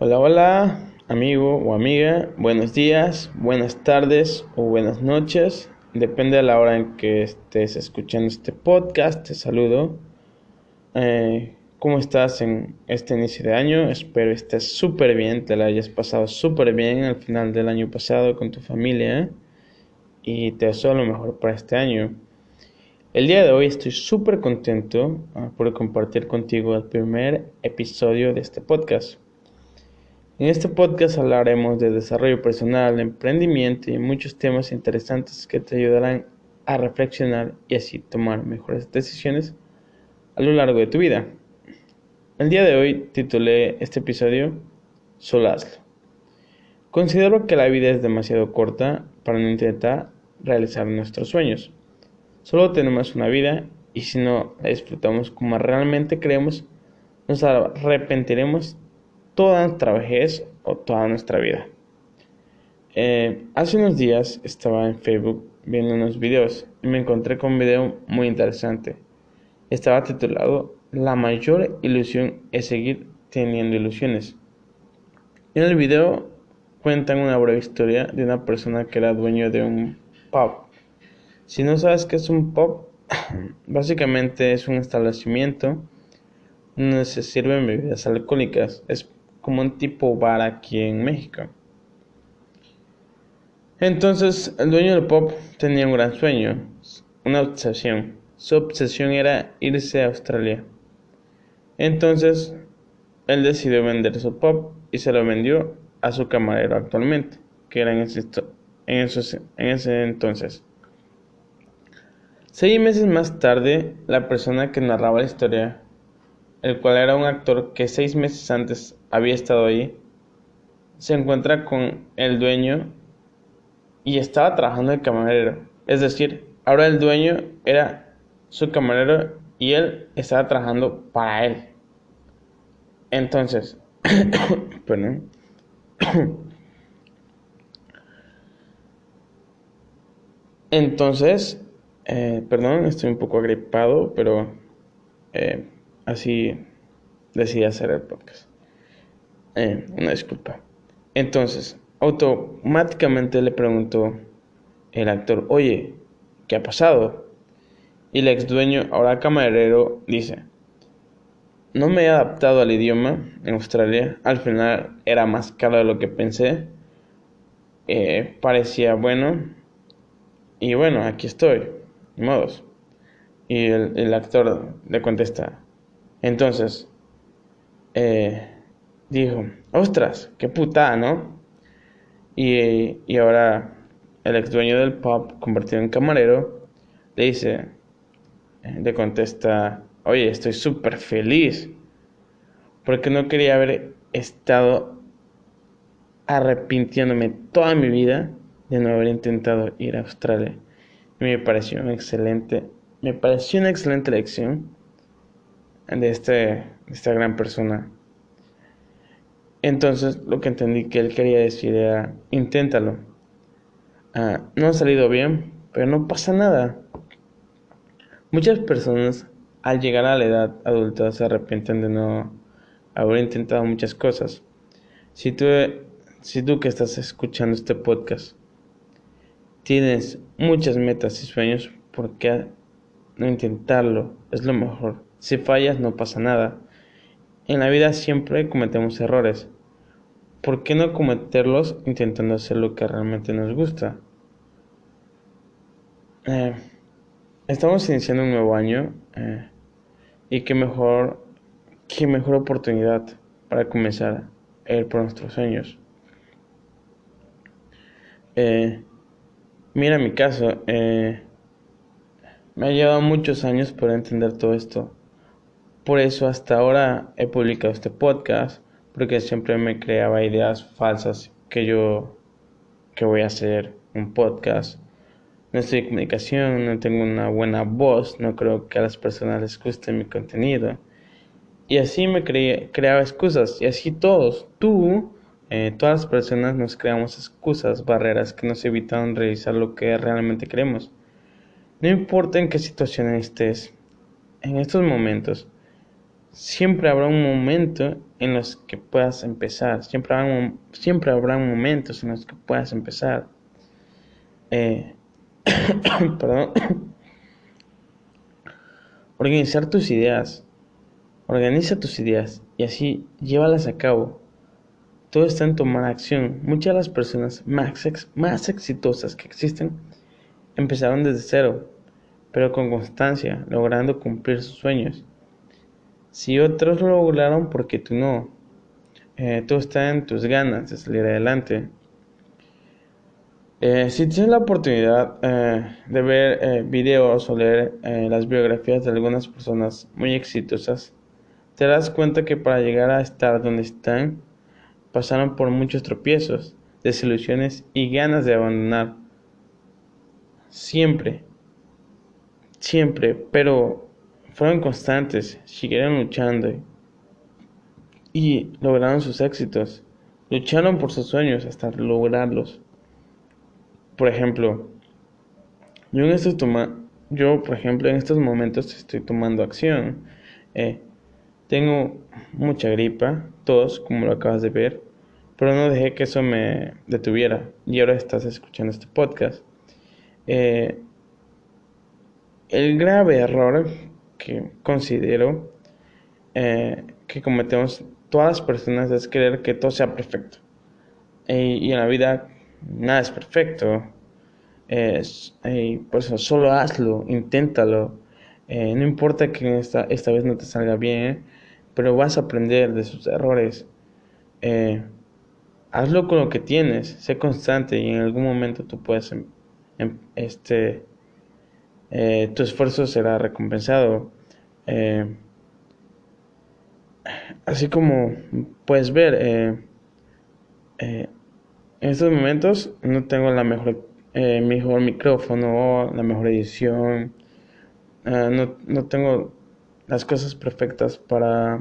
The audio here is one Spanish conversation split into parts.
Hola, hola, amigo o amiga. Buenos días, buenas tardes o buenas noches. Depende de la hora en que estés escuchando este podcast. Te saludo. Eh, ¿Cómo estás en este inicio de año? Espero estés súper bien, te la hayas pasado súper bien al final del año pasado con tu familia. Y te deseo lo mejor para este año. El día de hoy estoy súper contento ah, por compartir contigo el primer episodio de este podcast. En este podcast hablaremos de desarrollo personal, emprendimiento y muchos temas interesantes que te ayudarán a reflexionar y así tomar mejores decisiones a lo largo de tu vida. El día de hoy titulé este episodio Solo hazlo. Considero que la vida es demasiado corta para no intentar realizar nuestros sueños. Solo tenemos una vida y si no la disfrutamos como realmente creemos, nos arrepentiremos toda nuestra vejez o toda nuestra vida. Eh, hace unos días estaba en Facebook viendo unos videos y me encontré con un video muy interesante. Estaba titulado La mayor ilusión es seguir teniendo ilusiones. En el video cuentan una breve historia de una persona que era dueño de un pub. Si no sabes qué es un pub, básicamente es un establecimiento donde se sirven bebidas alcohólicas. Como un tipo bar aquí en México. Entonces, el dueño del pop tenía un gran sueño, una obsesión. Su obsesión era irse a Australia. Entonces, él decidió vender su pop y se lo vendió a su camarero actualmente, que era en ese, en en ese entonces. Seis meses más tarde, la persona que narraba la historia el cual era un actor que seis meses antes había estado ahí, se encuentra con el dueño y estaba trabajando de camarero. Es decir, ahora el dueño era su camarero y él estaba trabajando para él. Entonces, perdón. Entonces, eh, perdón, estoy un poco agripado, pero eh, Así decidí hacer el podcast. Eh, una disculpa. Entonces, automáticamente le preguntó el actor, oye, ¿qué ha pasado? Y el ex dueño, ahora camarero, dice, no me he adaptado al idioma en Australia. Al final era más caro de lo que pensé. Eh, parecía bueno. Y bueno, aquí estoy. modos. Y el, el actor le contesta, entonces, eh, dijo, ostras, qué putada, ¿no? Y, y ahora el ex dueño del pub, convertido en camarero, le dice, eh, le contesta, oye, estoy súper feliz, porque no quería haber estado arrepintiéndome toda mi vida de no haber intentado ir a Australia. Y me pareció una excelente, me pareció una excelente lección de, este, esta gran persona. Entonces lo que entendí que él quería decir era, inténtalo. Ah, no ha salido bien, pero no pasa nada. Muchas personas al llegar a la edad adulta se arrepienten de no haber intentado muchas cosas. Si tú, si tú que estás escuchando este podcast tienes muchas metas y sueños, ¿por qué no intentarlo? Es lo mejor. Si fallas no pasa nada. En la vida siempre cometemos errores. ¿Por qué no cometerlos intentando hacer lo que realmente nos gusta? Eh, estamos iniciando un nuevo año eh, y qué mejor, qué mejor oportunidad para comenzar a ir por nuestros sueños. Eh, mira mi caso, me ha llevado muchos años para entender todo esto. Por eso hasta ahora he publicado este podcast, porque siempre me creaba ideas falsas que yo que voy a hacer un podcast. No estoy en comunicación, no tengo una buena voz, no creo que a las personas les guste mi contenido. Y así me creaba excusas, y así todos, tú, eh, todas las personas nos creamos excusas, barreras que nos evitan realizar lo que realmente queremos. No importa en qué situación estés, en estos momentos, siempre habrá un momento en los que puedas empezar. Siempre habrá, siempre habrá momentos en los que puedas empezar. Eh, perdón. Organizar tus ideas. Organiza tus ideas y así llévalas a cabo. Todo está en tomar acción. Muchas de las personas más, más exitosas que existen empezaron desde cero, pero con constancia, logrando cumplir sus sueños. Si otros lo lograron, porque tú no? Eh, todo en tus ganas de salir adelante. Eh, si tienes la oportunidad eh, de ver videos o leer las biografías de algunas personas muy exitosas, te das cuenta que para llegar a estar donde están, pasaron por muchos tropiezos, desilusiones y ganas de abandonar. Siempre, siempre, pero fueron constantes, siguieron luchando y lograron sus éxitos. Lucharon por sus sueños hasta lograrlos. Por ejemplo, yo en estos toma yo por ejemplo en estos momentos estoy tomando acción. Eh, tengo mucha gripa, tos, como lo acabas de ver, pero no dejé que eso me detuviera. Y ahora estás escuchando este podcast. Eh, el grave error considero eh, que cometemos todas las personas es creer que todo sea perfecto. y en la vida nada es perfecto. por eso solo hazlo, inténtalo. Eh, no importa que esta, esta vez no te salga bien, pero vas a aprender de sus errores. Eh, hazlo con lo que tienes, sé constante y en algún momento tú puedes, em, em, este, eh, tu esfuerzo será recompensado. Eh, así como puedes ver, en estos momentos no tengo la mejor, mejor micrófono, la mejor edición, no, no tengo las cosas perfectas para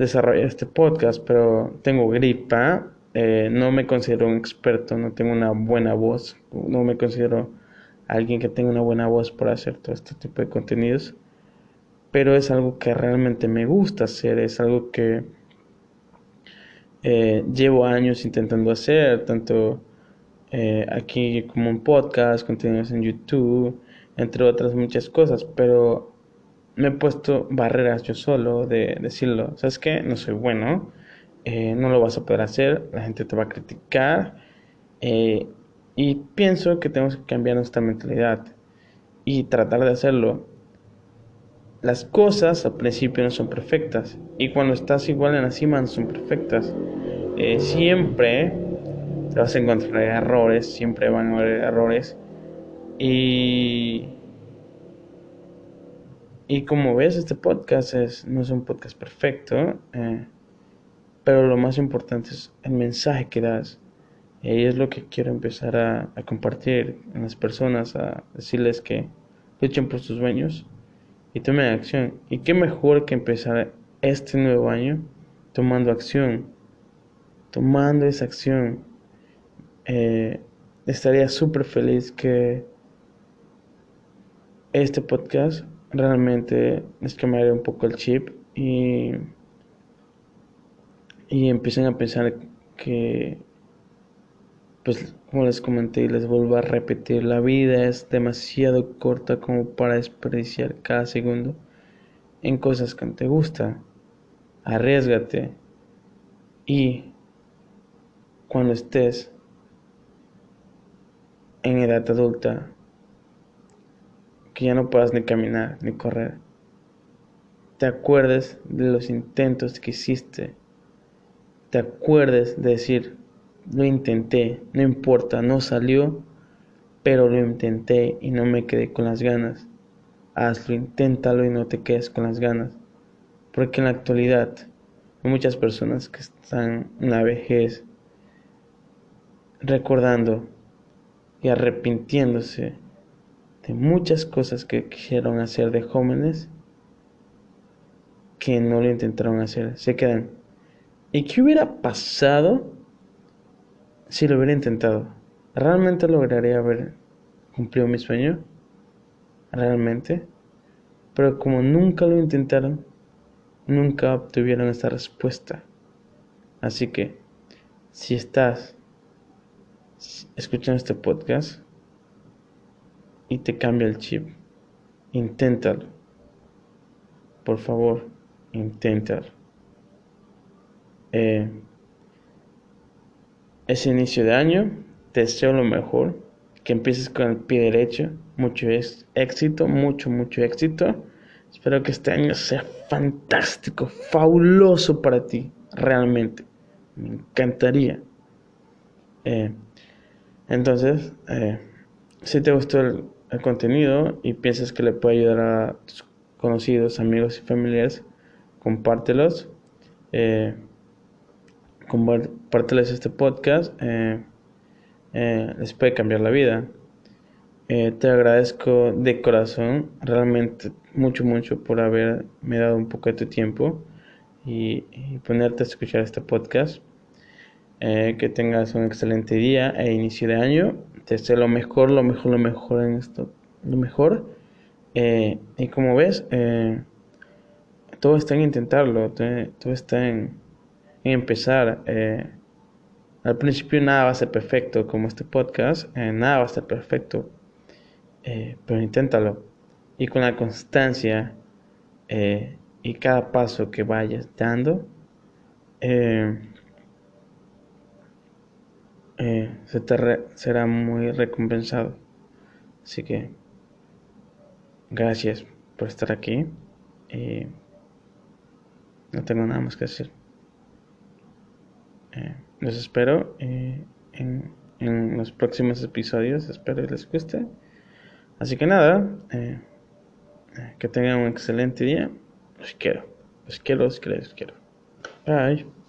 desarrollar este podcast, pero tengo gripa, eh, no me considero un experto, no tengo una buena voz, no me considero alguien que tenga una buena voz para hacer todo este tipo de contenidos, pero es algo que realmente me gusta hacer, es algo que eh, llevo años intentando hacer, tanto eh, aquí como en podcast, contenidos en YouTube, entre otras muchas cosas, pero me he puesto barreras yo solo de decirlo, ¿sabes qué? No soy bueno, eh, no lo vas a poder hacer, la gente te va a criticar y pienso que tenemos que cambiar nuestra mentalidad y tratar de hacerlo. Las cosas al principio no son perfectas y cuando estás igual en la cima no son perfectas. Eh, siempre te vas a encontrar errores, siempre van a haber errores y y como ves, este podcast es, no es un podcast perfecto, eh, pero lo más importante es el mensaje que das. Y es lo que quiero empezar a, compartir en las personas, a decirles que luchen por sus sueños y tomen acción. Y qué mejor que empezar este nuevo año tomando acción, tomando esa acción. Eh, estaría súper feliz que este podcast realmente es que me haré un poco el chip y, y empiecen a pensar que, pues como les comenté y les vuelvo a repetir, la vida es demasiado corta como para desperdiciar cada segundo en cosas que no te gustan. Arriesgate y cuando estés en edad adulta que ya no puedas ni caminar ni correr. Te acuerdes de los intentos que hiciste. Te acuerdes de decir, lo intenté, no importa, no salió, pero lo intenté y no me quedé con las ganas. Hazlo, inténtalo y no te quedes con las ganas. Porque en la actualidad hay muchas personas que están en la vejez recordando y arrepintiéndose de muchas cosas que quisieron hacer de jóvenes que no lo intentaron hacer. Se quedan. ¿Y qué hubiera pasado si lo hubiera intentado? ¿Realmente lograría haber cumplido mi sueño? ¿Realmente? Pero como nunca lo intentaron, nunca obtuvieron esta respuesta. Así que, si estás escuchando este podcast y te cambia el chip, inténtalo. Por favor, inténtalo. Eh, ese inicio de año, te deseo lo mejor, que empieces con el pie derecho, mucho éxito, mucho, mucho éxito. Espero que este año sea fantástico, fabuloso para ti, realmente. Me encantaría. Eh, entonces, eh, si te gustó el, contenido y piensas que le puede ayudar a tus conocidos, amigos y familiares, compártelos. Eh, compárteles este podcast. Eh, eh, les puede cambiar la vida. te agradezco de corazón, realmente mucho, mucho por haberme dado un poco de tu tiempo y, ponerte a escuchar este podcast. Eh, que tengas un excelente día e inicio de año. Te deseo lo mejor, lo mejor, lo mejor en esto. Lo mejor. Eh, y como ves, eh, todo está en intentarlo, todo está en, empezar. al principio nada va a ser perfecto, como este podcast, nada va a ser perfecto, pero inténtalo. Y con la constancia y cada paso que vayas dando, eh, se te será muy recompensado. Así que gracias por estar aquí. y no tengo nada más que decir. Eh, los espero eh, en, en, los próximos episodios. Espero les guste. Así que nada, que tengan un excelente día. Los quiero. Los quiero, los quiero, los quiero. Bye.